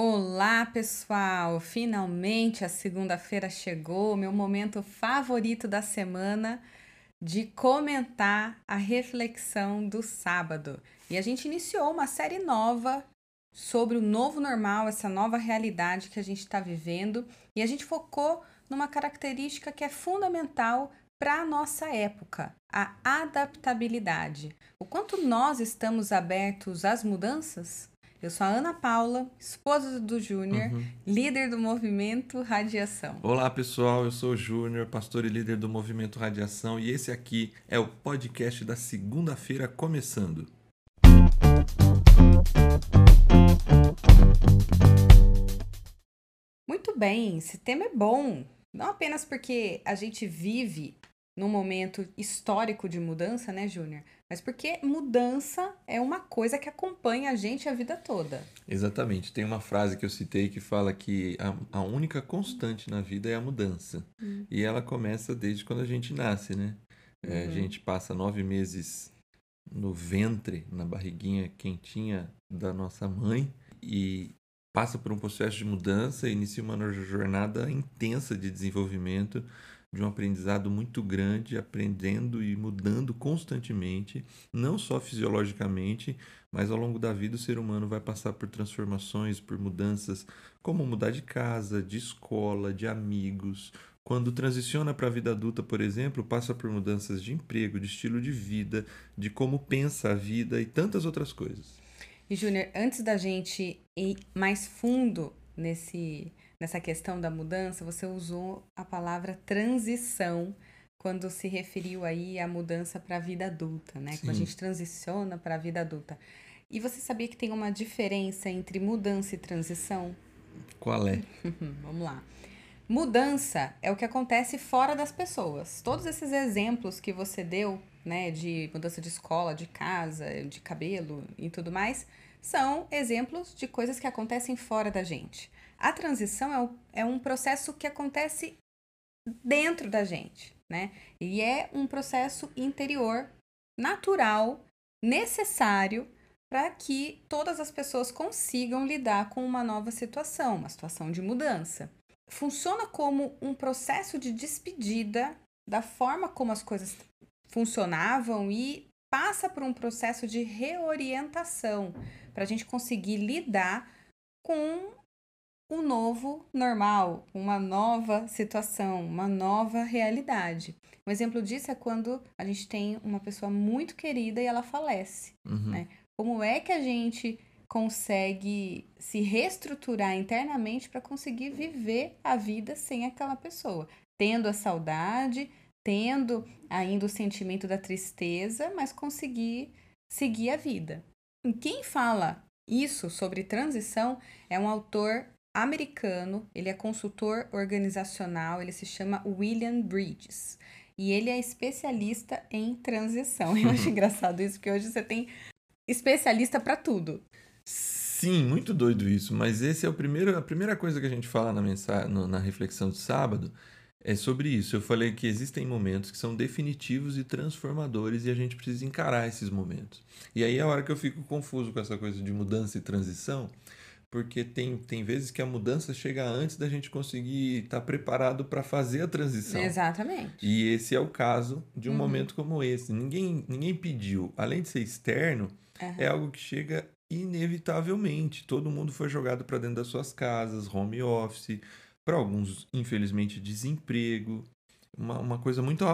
Olá, pessoal! Finalmente a segunda-feira chegou, meu momento favorito da semana de comentar a reflexão do sábado. E a gente iniciou uma série nova sobre o novo normal, essa nova realidade que a gente está vivendo, e a gente focou numa característica que é fundamental para a nossa época, a adaptabilidade. O quanto nós estamos abertos às mudanças? Eu sou a Ana Paula, esposa do Júnior, uhum. líder do movimento Radiação. Olá, pessoal. Eu sou o Júnior, pastor e líder do movimento Radiação, e esse aqui é o podcast da segunda-feira começando. Muito bem, esse tema é bom. Não apenas porque a gente vive num momento histórico de mudança, né, Júnior? Mas porque mudança é uma coisa que acompanha a gente a vida toda. Exatamente. Tem uma frase que eu citei que fala que a, a única constante na vida é a mudança. Hum. E ela começa desde quando a gente nasce, né? É, uhum. A gente passa nove meses no ventre, na barriguinha quentinha da nossa mãe e passa por um processo de mudança, inicia uma jornada intensa de desenvolvimento de um aprendizado muito grande, aprendendo e mudando constantemente, não só fisiologicamente, mas ao longo da vida o ser humano vai passar por transformações, por mudanças, como mudar de casa, de escola, de amigos. Quando transiciona para a vida adulta, por exemplo, passa por mudanças de emprego, de estilo de vida, de como pensa a vida e tantas outras coisas. E Júnior, antes da gente ir mais fundo nesse nessa questão da mudança, você usou a palavra transição quando se referiu aí à mudança para a vida adulta, né? Sim. Quando a gente transiciona para a vida adulta. E você sabia que tem uma diferença entre mudança e transição? Qual é? Vamos lá. Mudança é o que acontece fora das pessoas. Todos esses exemplos que você deu, né, de mudança de escola, de casa, de cabelo e tudo mais, são exemplos de coisas que acontecem fora da gente. A transição é, o, é um processo que acontece dentro da gente, né? E é um processo interior, natural, necessário para que todas as pessoas consigam lidar com uma nova situação, uma situação de mudança. Funciona como um processo de despedida da forma como as coisas funcionavam e passa por um processo de reorientação para a gente conseguir lidar com um novo normal, uma nova situação, uma nova realidade. Um exemplo disso é quando a gente tem uma pessoa muito querida e ela falece. Uhum. Né? Como é que a gente consegue se reestruturar internamente para conseguir viver a vida sem aquela pessoa? Tendo a saudade, tendo ainda o sentimento da tristeza, mas conseguir seguir a vida. E quem fala isso sobre transição é um autor americano, ele é consultor organizacional, ele se chama William Bridges. E ele é especialista em transição. Eu acho engraçado isso, porque hoje você tem especialista para tudo. Sim, muito doido isso, mas esse é o primeiro, a primeira coisa que a gente fala na, mensagem, na reflexão do sábado é sobre isso. Eu falei que existem momentos que são definitivos e transformadores e a gente precisa encarar esses momentos. E aí é a hora que eu fico confuso com essa coisa de mudança e transição, porque tem, tem vezes que a mudança chega antes da gente conseguir estar tá preparado para fazer a transição. Exatamente. E esse é o caso de um uhum. momento como esse. Ninguém, ninguém pediu. Além de ser externo, uhum. é algo que chega inevitavelmente. Todo mundo foi jogado para dentro das suas casas, home office, para alguns, infelizmente, desemprego. Uma, uma coisa muito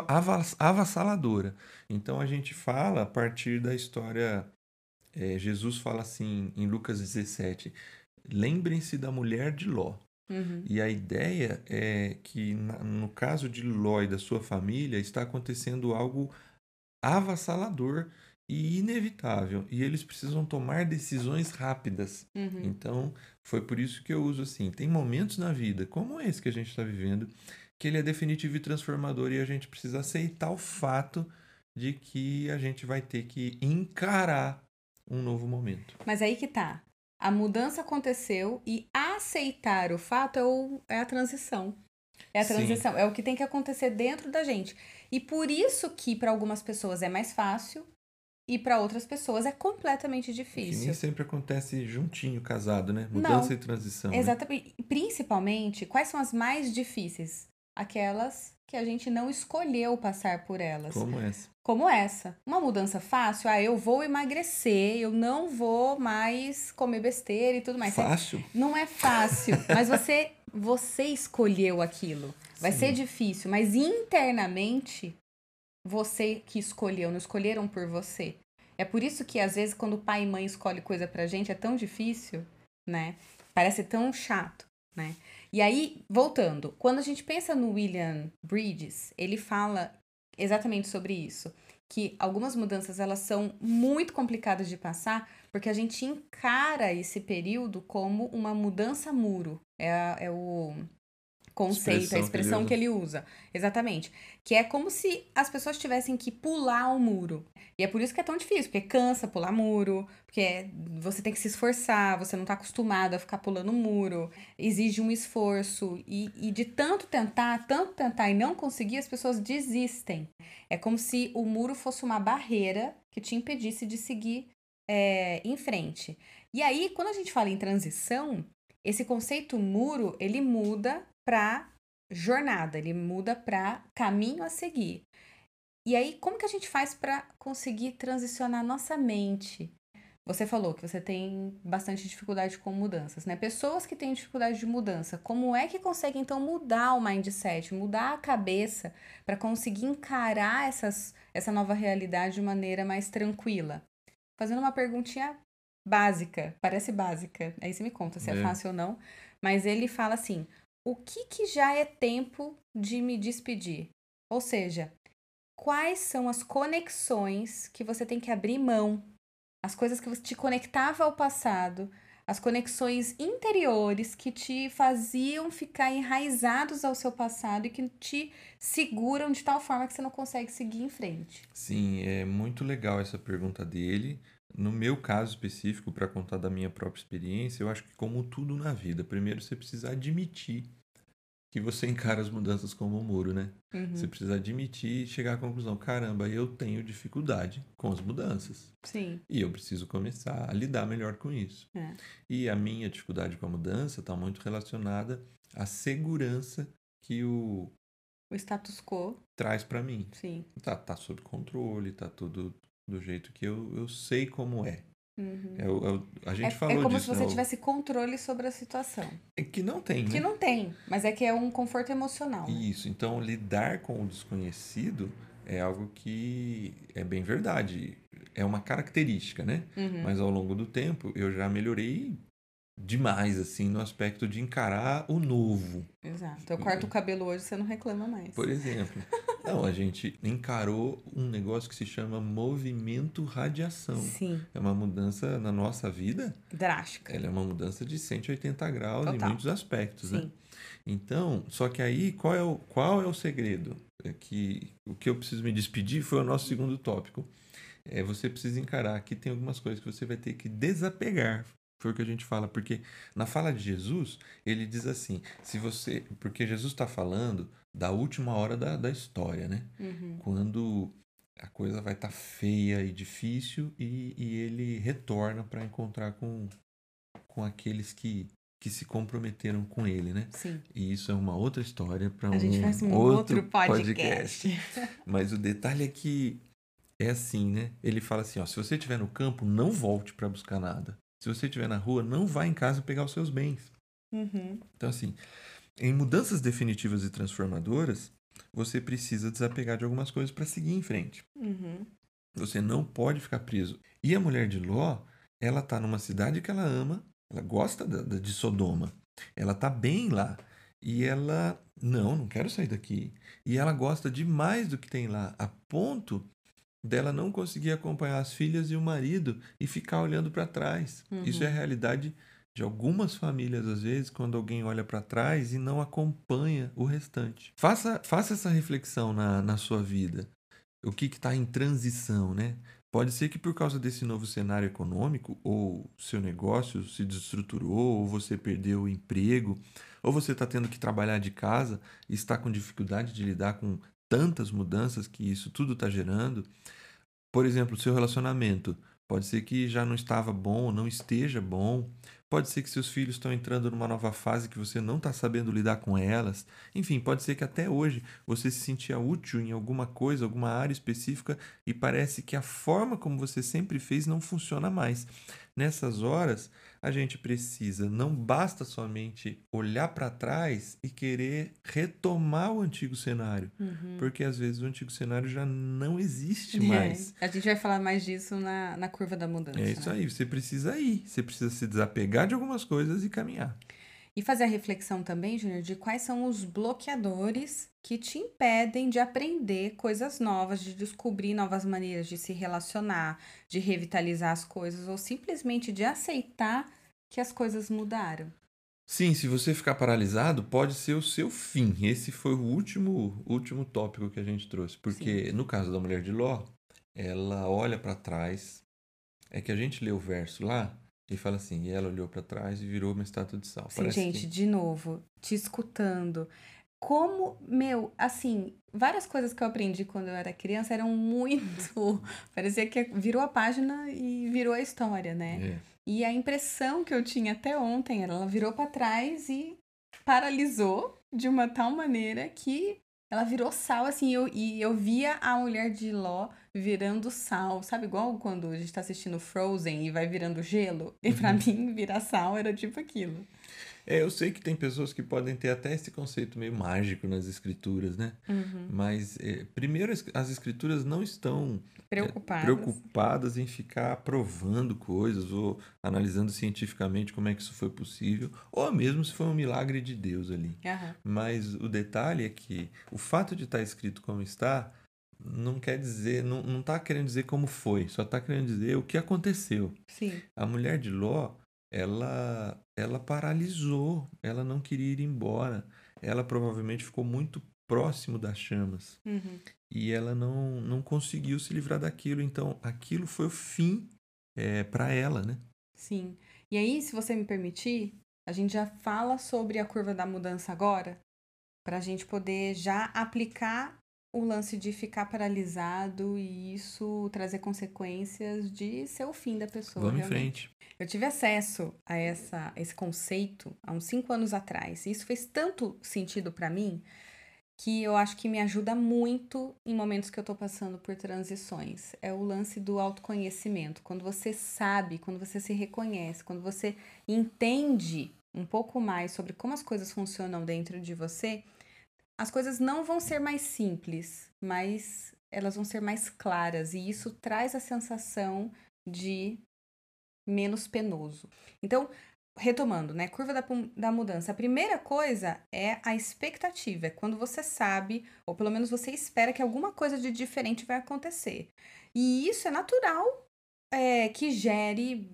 avassaladora. Então a gente fala a partir da história. É, Jesus fala assim em Lucas 17: lembrem-se da mulher de Ló. Uhum. E a ideia é que, no caso de Ló e da sua família, está acontecendo algo avassalador e inevitável. E eles precisam tomar decisões rápidas. Uhum. Então, foi por isso que eu uso assim. Tem momentos na vida, como esse que a gente está vivendo, que ele é definitivo e transformador e a gente precisa aceitar o fato de que a gente vai ter que encarar um novo momento. Mas aí que tá. A mudança aconteceu e aceitar o fato é, o, é a transição. É a transição, Sim. é o que tem que acontecer dentro da gente. E por isso que para algumas pessoas é mais fácil e para outras pessoas é completamente Que difícil. nem sempre acontece juntinho, casado, né? Mudança Não. e transição. né? Exatamente. Principalmente, quais são as mais difíceis? Aquelas que a gente não escolheu passar por elas. Como essa? Como essa. Uma mudança fácil, ah, eu vou emagrecer, eu não vou mais comer besteira e tudo mais. Fácil? Não é fácil, mas você você escolheu aquilo. Vai Sim. ser difícil, mas internamente você que escolheu, não escolheram por você. É por isso que às vezes quando pai e mãe escolhem coisa pra gente é tão difícil, né? Parece tão chato, né? E aí, voltando, quando a gente pensa no William Bridges, ele fala exatamente sobre isso, que algumas mudanças elas são muito complicadas de passar, porque a gente encara esse período como uma mudança muro. É, é o conceito, Expressão a que expressão usa. que ele usa. Exatamente. Que é como se as pessoas tivessem que pular o muro. E é por isso que é tão difícil, porque cansa pular muro, porque você tem que se esforçar, você não tá acostumado a ficar pulando muro, exige um esforço. E, e de tanto tentar, tanto tentar e não conseguir, as pessoas desistem. É como se o muro fosse uma barreira que te impedisse de seguir é, em frente. E aí, quando a gente fala em transição, esse conceito muro, ele muda para jornada, ele muda para caminho a seguir. E aí, como que a gente faz para conseguir transicionar nossa mente? Você falou que você tem bastante dificuldade com mudanças, né? Pessoas que têm dificuldade de mudança, como é que conseguem então mudar o mindset, mudar a cabeça para conseguir encarar essas, essa nova realidade de maneira mais tranquila? Fazendo uma perguntinha básica, parece básica, aí você me conta se é, É. fácil ou não, mas ele fala assim: o que que já é tempo de me despedir? Ou seja, quais são as conexões que você tem que abrir mão? As coisas que você te conectava ao passado, as conexões interiores que te faziam ficar enraizados ao seu passado e que te seguram de tal forma que você não consegue seguir em frente. Sim, é muito legal essa pergunta dele. No meu caso específico, para contar da minha própria experiência, eu acho que como tudo na vida, primeiro você precisa admitir que você encara as mudanças como um muro, né? Uhum. Você precisa admitir e chegar à conclusão, caramba, eu tenho dificuldade com as mudanças. Sim. E eu preciso começar a lidar melhor com isso. É. E a minha dificuldade com a mudança está muito relacionada à segurança que o O status quo, traz para mim. sim. Tá, tá sob controle, tá tudo do jeito que eu, eu sei como é. Uhum. É, o- é a gente É, falou é como disso. se você né? O- tivesse controle sobre a situação. É que não tem, Que né? não tem, mas é que é um conforto emocional. Né? Isso. Então, lidar com o desconhecido é algo que é bem verdade. É uma característica, né? Uhum. Mas ao longo do tempo, eu já melhorei demais, assim, no aspecto de encarar o novo. Exato. Eu corto o cabelo hoje, você não reclama mais. Por exemplo. Não, a gente encarou um negócio que se chama movimento radiação. Sim, É uma mudança na nossa vida drástica. Ela é uma mudança de 180 graus em Total. muitos aspectos, né? Sim. Então, só que aí, qual é o, qual é o segredo? É que o que eu preciso me despedir foi o nosso segundo tópico. É, você precisa encarar que tem algumas coisas que você vai ter que desapegar. Foi o que a gente fala, porque na fala de Jesus, ele diz assim: se você. Porque Jesus está falando da última hora da, da história, né? Uhum. Quando a coisa vai estar feia e difícil e, e ele retorna para encontrar com, com aqueles que, que se comprometeram com ele, né? Sim. E isso é uma outra história para um um outro, outro podcast. Mas o detalhe é que é assim, né? Ele fala assim, ó, se você estiver no campo, não volte para buscar nada. Se você estiver na rua, não vá em casa pegar os seus bens. Uhum. Então, assim, em mudanças definitivas e transformadoras, você precisa desapegar de algumas coisas para seguir em frente. Uhum. Você não pode ficar preso. E a mulher de Ló, ela tá numa cidade que ela ama, ela gosta da- de Sodoma. Ela tá bem lá. E ela, não, não quero sair daqui. E ela gosta demais do que tem lá, a ponto dela não conseguir acompanhar as filhas e o marido e ficar olhando para trás. Uhum. Isso é a realidade de algumas famílias, às vezes, quando alguém olha para trás e não acompanha o restante. Faça, faça essa reflexão na, na sua vida. O que está em transição, né? Pode ser que por causa desse novo cenário econômico, ou seu negócio se desestruturou, ou você perdeu o emprego, ou você está tendo que trabalhar de casa e está com dificuldade de lidar com tantas mudanças que isso tudo está gerando, Por exemplo, seu relacionamento. Pode ser que já não estava bom, não esteja bom. Pode ser que seus filhos estão entrando numa nova fase que você não está sabendo lidar com elas. Enfim, pode ser que até hoje você se sentia útil em alguma coisa, alguma área específica e parece que a forma como você sempre fez não funciona mais. Nessas horas, a gente precisa, não basta somente olhar para trás e querer retomar o antigo cenário, uhum. porque às vezes o antigo cenário já não existe é. mais. A gente vai falar mais disso na, na curva da mudança. É isso né? aí, você precisa ir, você precisa se desapegar de algumas coisas e caminhar. E fazer a reflexão também, Júnior, de quais são os bloqueadores que te impedem de aprender coisas novas, de descobrir novas maneiras de se relacionar, de revitalizar as coisas ou simplesmente de aceitar que as coisas mudaram. Sim, se você ficar paralisado, pode ser o seu fim. Esse foi o último, último tópico que a gente trouxe. Porque Sim. no caso da mulher de Ló, ela olha para trás. É que a gente lê o verso lá, e fala assim, e ela olhou para trás e virou uma estátua de sal. Sim, Parece gente, que... de novo, te escutando. Como, meu, assim, várias coisas que eu aprendi quando eu era criança eram muito. Parecia que virou a página e virou a história, né? É. E a impressão que eu tinha até ontem era ela virou para trás e paralisou de uma tal maneira que ela virou sal, assim, eu, e eu via a mulher de Ló virando sal, sabe? Igual quando a gente tá assistindo Frozen e vai virando gelo. E para uhum. mim, virar sal era tipo aquilo. É, eu sei que tem pessoas que podem ter até esse conceito meio mágico nas escrituras, né? Uhum. Mas, é, primeiro, as escrituras não estão é, preocupadas. É, preocupadas em ficar provando coisas ou analisando cientificamente como é que isso foi possível, ou mesmo se foi um milagre de Deus ali. Uhum. Mas o detalhe é que o fato de estar escrito como está não quer dizer, não, não tá querendo dizer como foi, só está querendo dizer o que aconteceu. Sim. A mulher de Ló, ela, ela paralisou, ela não queria ir embora. Ela provavelmente ficou muito próximo das chamas. Uhum. E ela não, não conseguiu se livrar daquilo. Então, aquilo foi o fim é, para ela, né? Sim. E aí, se você me permitir, a gente já fala sobre a curva da mudança agora, para a gente poder já aplicar o lance de ficar paralisado e isso trazer consequências de ser o fim da pessoa. Vamos realmente. em frente. Eu tive acesso a essa, esse conceito há uns cinco anos atrás. E isso fez tanto sentido para mim que eu acho que me ajuda muito em momentos que eu tô passando por transições. É o lance do autoconhecimento. Quando você sabe, quando você se reconhece, quando você entende um pouco mais sobre como as coisas funcionam dentro de você, as coisas não vão ser mais simples, mas elas vão ser mais claras e isso traz a sensação de menos penoso. Então, retomando, né? Curva da, da mudança. A primeira coisa é a expectativa, é quando você sabe, ou pelo menos você espera que alguma coisa de diferente vai acontecer. E isso é natural é, que gere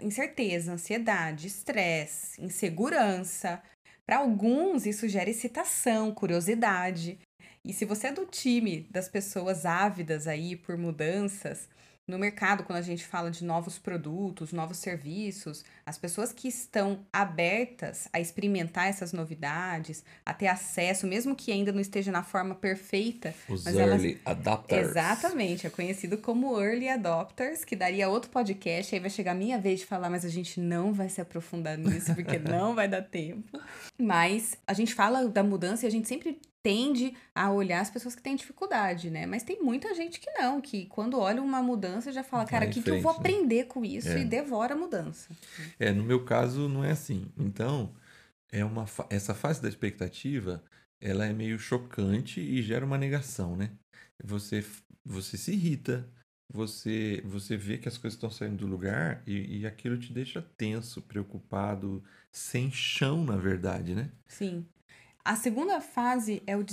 incerteza, ansiedade, estresse, insegurança, para alguns, isso gera excitação, curiosidade. E se você é do time das pessoas ávidas aí por mudanças, no mercado, quando a gente fala de novos produtos, novos serviços, as pessoas que estão abertas a experimentar essas novidades, a ter acesso, mesmo que ainda não esteja na forma perfeita. Os early elas... adopters. Exatamente, é conhecido como early adopters, que daria outro podcast, aí vai chegar a minha vez de falar, mas a gente não vai se aprofundar nisso, porque não vai dar tempo. Mas a gente fala da mudança e a gente sempre tende a olhar as pessoas que têm dificuldade, né? Mas tem muita gente que não, que quando olha uma mudança já fala, cara, o que, que eu vou né? aprender com isso? É. E devora a mudança. É, no meu caso não é assim. Então, é uma essa fase da expectativa, ela é meio chocante e gera uma negação, né? Você, você se irrita, você, você vê que as coisas estão saindo do lugar e, e aquilo te deixa tenso, preocupado, sem chão, na verdade, né? Sim. A segunda fase é o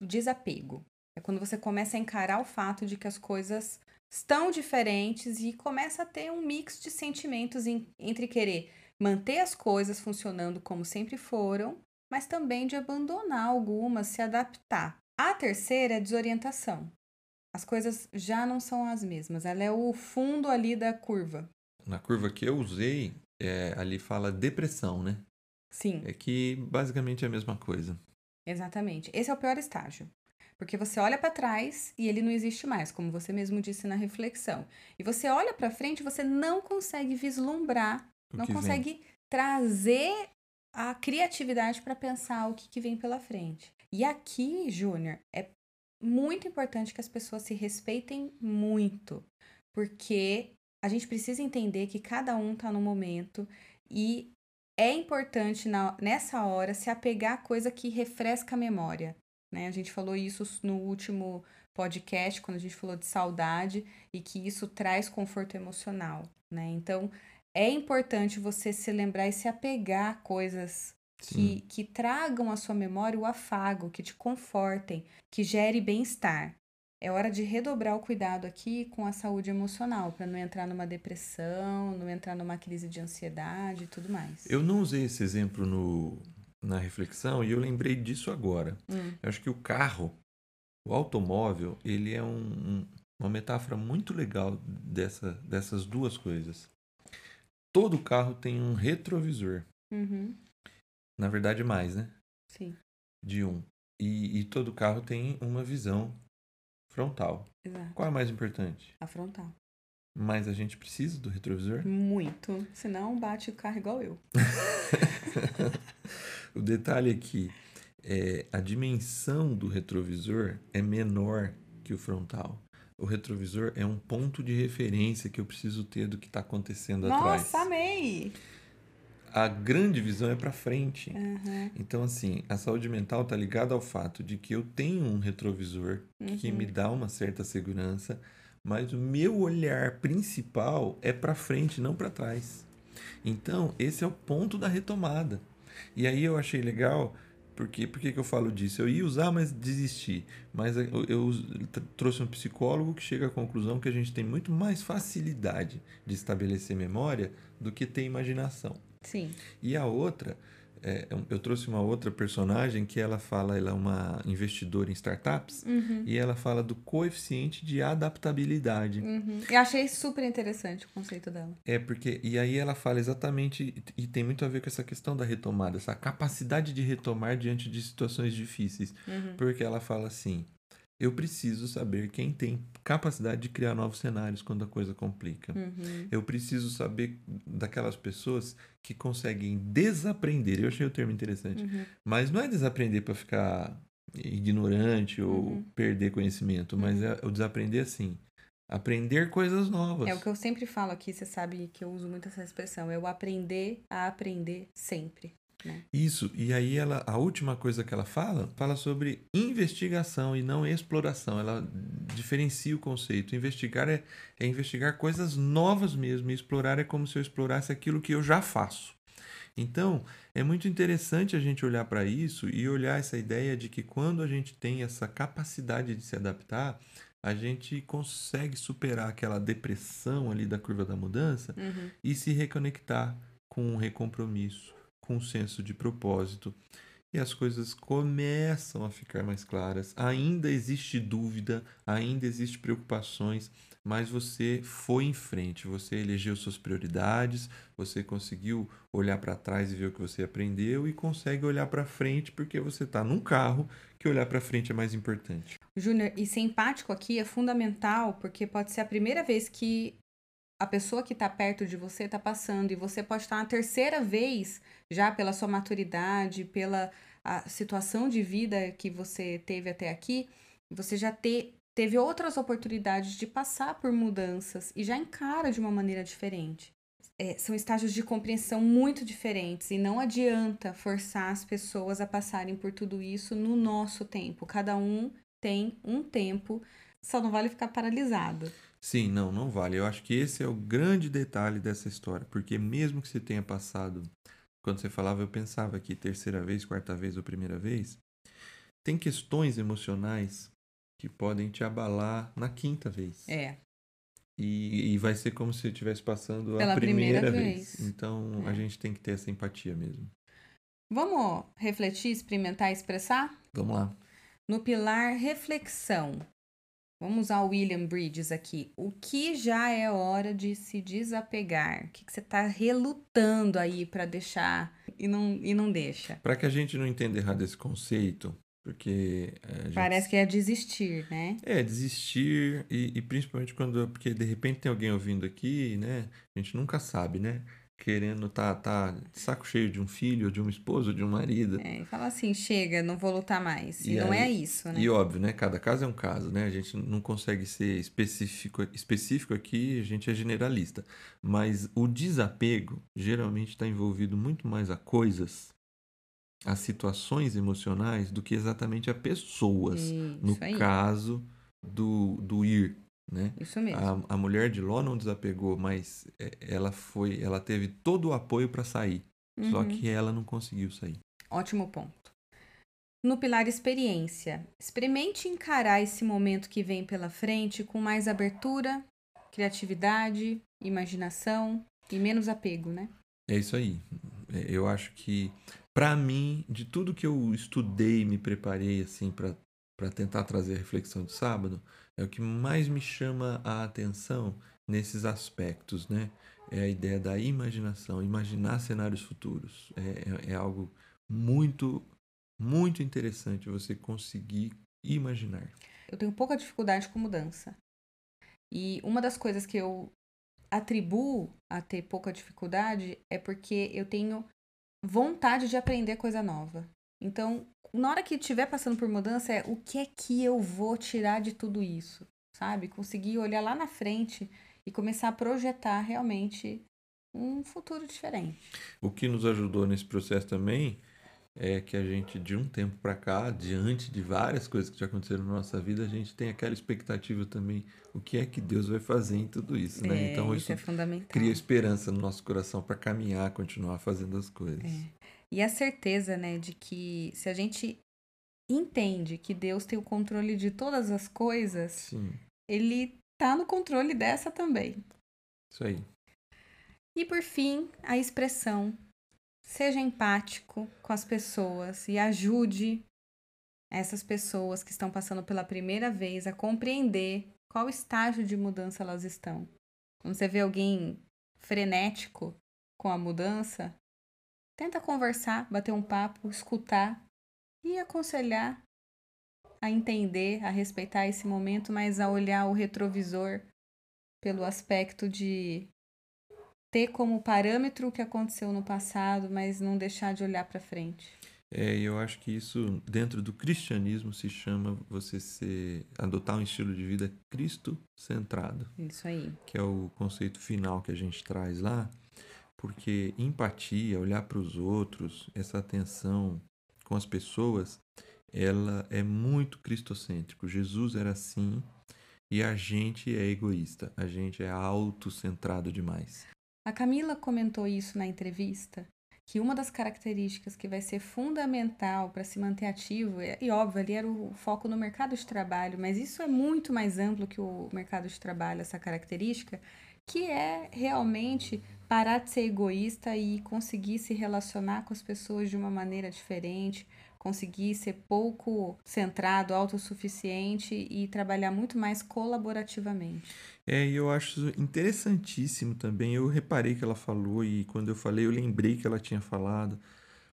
desapego. É quando você começa a encarar o fato de que as coisas estão diferentes e começa a ter um mix de sentimentos entre querer manter as coisas funcionando como sempre foram, mas também de abandonar algumas, se adaptar. A terceira é a desorientação. As coisas já não são as mesmas, ela é o fundo ali da curva. Na curva que eu usei, é, ali fala depressão, né? Sim. É que basicamente é a mesma coisa. Exatamente. Esse é o pior estágio. Porque você olha para trás e ele não existe mais, como você mesmo disse na reflexão. E você olha para frente, você não consegue vislumbrar, O não que vem. consegue trazer a criatividade para pensar o que, que vem pela frente. E aqui, Júnior, é muito importante que as pessoas se respeitem muito, porque a gente precisa entender que cada um tá no momento e é importante na- nessa hora se apegar a coisa que refresca a memória. Né? A gente falou isso no último podcast, quando a gente falou de saudade e que isso traz conforto emocional. Né? Então, é importante você se lembrar e se apegar a coisas que, que tragam à sua memória o afago, que te confortem, que gere bem-estar. É hora de redobrar o cuidado aqui com a saúde emocional, para não entrar numa depressão, não entrar numa crise de ansiedade e tudo mais. Eu não usei esse exemplo no, na reflexão e eu lembrei disso agora. Hum, Eu acho que o carro, o automóvel, ele é um- um- uma metáfora muito legal dessa, dessas duas coisas. Todo carro tem um retrovisor. uhum, Na verdade, mais, né? sim, De um. E, e todo carro tem uma visão frontal. exato. Qual é a mais importante? A frontal. Mas a gente precisa do retrovisor? Muito. Senão bate o carro igual eu. O detalhe aqui é a dimensão do retrovisor é menor que o frontal. O retrovisor é um ponto de referência que eu preciso ter do que está acontecendo atrás. Nossa, amei! A grande visão é para frente. Uhum, Então, assim, a saúde mental está ligada ao fato de que eu tenho um retrovisor que uhum. me dá uma certa segurança, mas o meu olhar principal é para frente, não para trás. Então, esse é o ponto da retomada. E aí eu achei legal, porque por que que eu falo disso? Eu ia usar, mas desisti. Mas eu, eu tr- trouxe um psicólogo que chega à conclusão que a gente tem muito mais facilidade de estabelecer memória do que ter imaginação. Sim. E a outra, é, eu trouxe uma outra personagem que ela fala, ela é uma investidora em startups, Uhum, e ela fala do coeficiente de adaptabilidade. uhum. Eu achei super interessante o conceito dela. É porque, e aí ela fala exatamente, e tem muito a ver com essa questão da retomada, essa capacidade de retomar diante de situações difíceis. Uhum. Porque ela fala assim: eu preciso saber quem tem capacidade de criar novos cenários quando a coisa complica. Uhum. Eu preciso saber daquelas pessoas que conseguem desaprender. Eu achei o termo interessante. Uhum. Mas não é desaprender para ficar ignorante ou Uhum. perder conhecimento, mas é o desaprender assim. Aprender coisas novas. É o que eu sempre falo aqui, você sabe que eu uso muito essa expressão, é o aprender a aprender sempre. Isso. E aí ela, a última coisa que ela fala, fala sobre investigação e não exploração. Ela diferencia o conceito. Investigar é, é investigar coisas novas mesmo. E explorar é como se eu explorasse aquilo que eu já faço. Então, é muito interessante a gente olhar para isso e olhar essa ideia de que quando a gente tem essa capacidade de se adaptar, a gente consegue superar aquela depressão ali da curva da mudança Uhum. e se reconectar com um recompromisso, com senso de propósito. E as coisas começam a ficar mais claras. Ainda existe dúvida, ainda existe preocupações, mas você foi em frente, você elegeu suas prioridades, você conseguiu olhar para trás e ver o que você aprendeu e consegue olhar para frente porque você está num carro que olhar para frente é mais importante. Júnior, e ser empático aqui é fundamental, porque pode ser a primeira vez que a pessoa que está perto de você está passando, e você pode estar na terceira vez, já pela sua maturidade, pela a situação de vida que você teve até aqui, você já ter, teve outras oportunidades de passar por mudanças e já encara de uma maneira diferente. É, são estágios de compreensão muito diferentes e não adianta forçar as pessoas a passarem por tudo isso no nosso tempo. Cada um tem um tempo, só não vale ficar paralisado. Sim, não, não vale. Eu acho que esse é o grande detalhe dessa história, porque mesmo que você tenha passado, quando você falava, eu pensava que terceira vez, quarta vez ou primeira vez, tem questões emocionais que podem te abalar na quinta vez. É, E, e vai ser como se estivesse passando Pela a primeira, primeira vez. vez. Então a É. gente tem que ter essa empatia mesmo. vamos refletir, experimentar expressar? Vamos lá. No pilar reflexão, vamos usar o William Bridges aqui. O que já é hora de se desapegar? O que, que você está relutando aí para deixar e não, e não deixa? Para que a gente não entenda errado esse conceito, Porque. Gente... Parece que é desistir, né? É, desistir, e, e, principalmente quando. Porque de repente tem alguém ouvindo aqui, né? A gente nunca sabe, né? Querendo tá, tá saco cheio de um filho, de uma esposa, de um marido. É, e fala assim: chega, não vou lutar mais. E, e não é aí, é isso, né? E óbvio, né? Cada caso é um caso, né? A gente não consegue ser específico, específico aqui, a gente é generalista. Mas o desapego geralmente está envolvido muito mais a coisas a situações emocionais do que exatamente a pessoas. Isso no aí. caso do, do ir. Né? Isso mesmo. A, a mulher de Ló não desapegou, mas é, ela foi, ela teve todo o apoio para sair. Uhum. Só que ela não conseguiu sair. Ótimo ponto. No pilar experiência, experimente encarar esse momento que vem pela frente com mais abertura, criatividade, imaginação e menos apego, né? É isso aí. É, eu acho que para mim, de tudo que eu estudei, me preparei assim para para tentar trazer a reflexão de sábado, é o que mais me chama a atenção nesses aspectos, né? É a ideia da imaginação, imaginar cenários futuros. É, é, é algo muito, muito interessante você conseguir imaginar. Eu tenho pouca dificuldade com mudança. E uma das coisas que eu atribuo a ter pouca dificuldade é porque eu tenho vontade de aprender coisa nova. Então, na hora que estiver passando por mudança, é o que é que eu vou tirar de tudo isso, sabe? Conseguir olhar lá na frente e começar a projetar realmente um futuro diferente. O que nos ajudou nesse processo também é que a gente, de um tempo para cá, diante de várias coisas que já aconteceram na nossa vida, a gente tem aquela expectativa também, o que é que Deus vai fazer em tudo isso, né? É, então isso, isso é cria esperança no nosso coração para caminhar, continuar fazendo as coisas. É. E a certeza, né, de que se a gente entende que Deus tem o controle de todas as coisas, Sim. ele tá no controle dessa também. Isso aí. E por fim, a expressão Seja empático com as pessoas e ajude essas pessoas que estão passando pela primeira vez a compreender qual estágio de mudança elas estão. Quando você vê alguém frenético com a mudança, tenta conversar, bater um papo, escutar e aconselhar a entender, a respeitar esse momento, mas a olhar o retrovisor pelo aspecto de ter como parâmetro o que aconteceu no passado, mas não deixar de olhar para frente. É, eu acho que isso dentro do cristianismo se chama você ser adotar um estilo de vida Cristo centrado. Isso aí. Que é o conceito final que a gente traz lá, porque empatia, olhar para os outros, essa atenção com as pessoas, ela é muito cristocêntrico. Jesus era assim e a gente é egoísta, a gente é autocentrado demais. A Camila comentou isso na entrevista, que uma das características que vai ser fundamental para se manter ativo, e óbvio, ali era o foco no mercado de trabalho, mas isso é muito mais amplo que o mercado de trabalho, essa característica, que é realmente parar de ser egoísta e conseguir se relacionar com as pessoas de uma maneira diferente, conseguir ser pouco centrado, autossuficiente e trabalhar muito mais colaborativamente. É, e eu acho interessantíssimo também. Eu reparei que ela falou e quando eu falei, eu lembrei que ela tinha falado,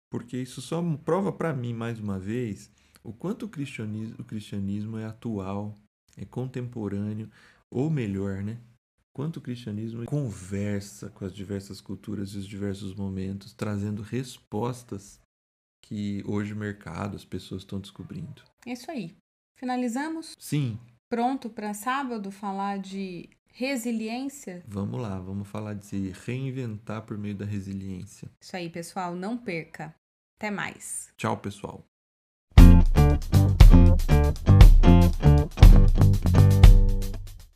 porque isso só prova para mim mais uma vez o quanto o cristianismo, o cristianismo é atual, é contemporâneo, ou melhor, né? quanto o cristianismo conversa com as diversas culturas e os diversos momentos, trazendo respostas que hoje o mercado, as pessoas estão descobrindo. Isso aí. Finalizamos? Sim. Pronto para sábado falar de resiliência? Vamos lá, vamos falar de se reinventar por meio da resiliência. Isso aí, pessoal, não perca. Até mais. Tchau, pessoal. Thank you.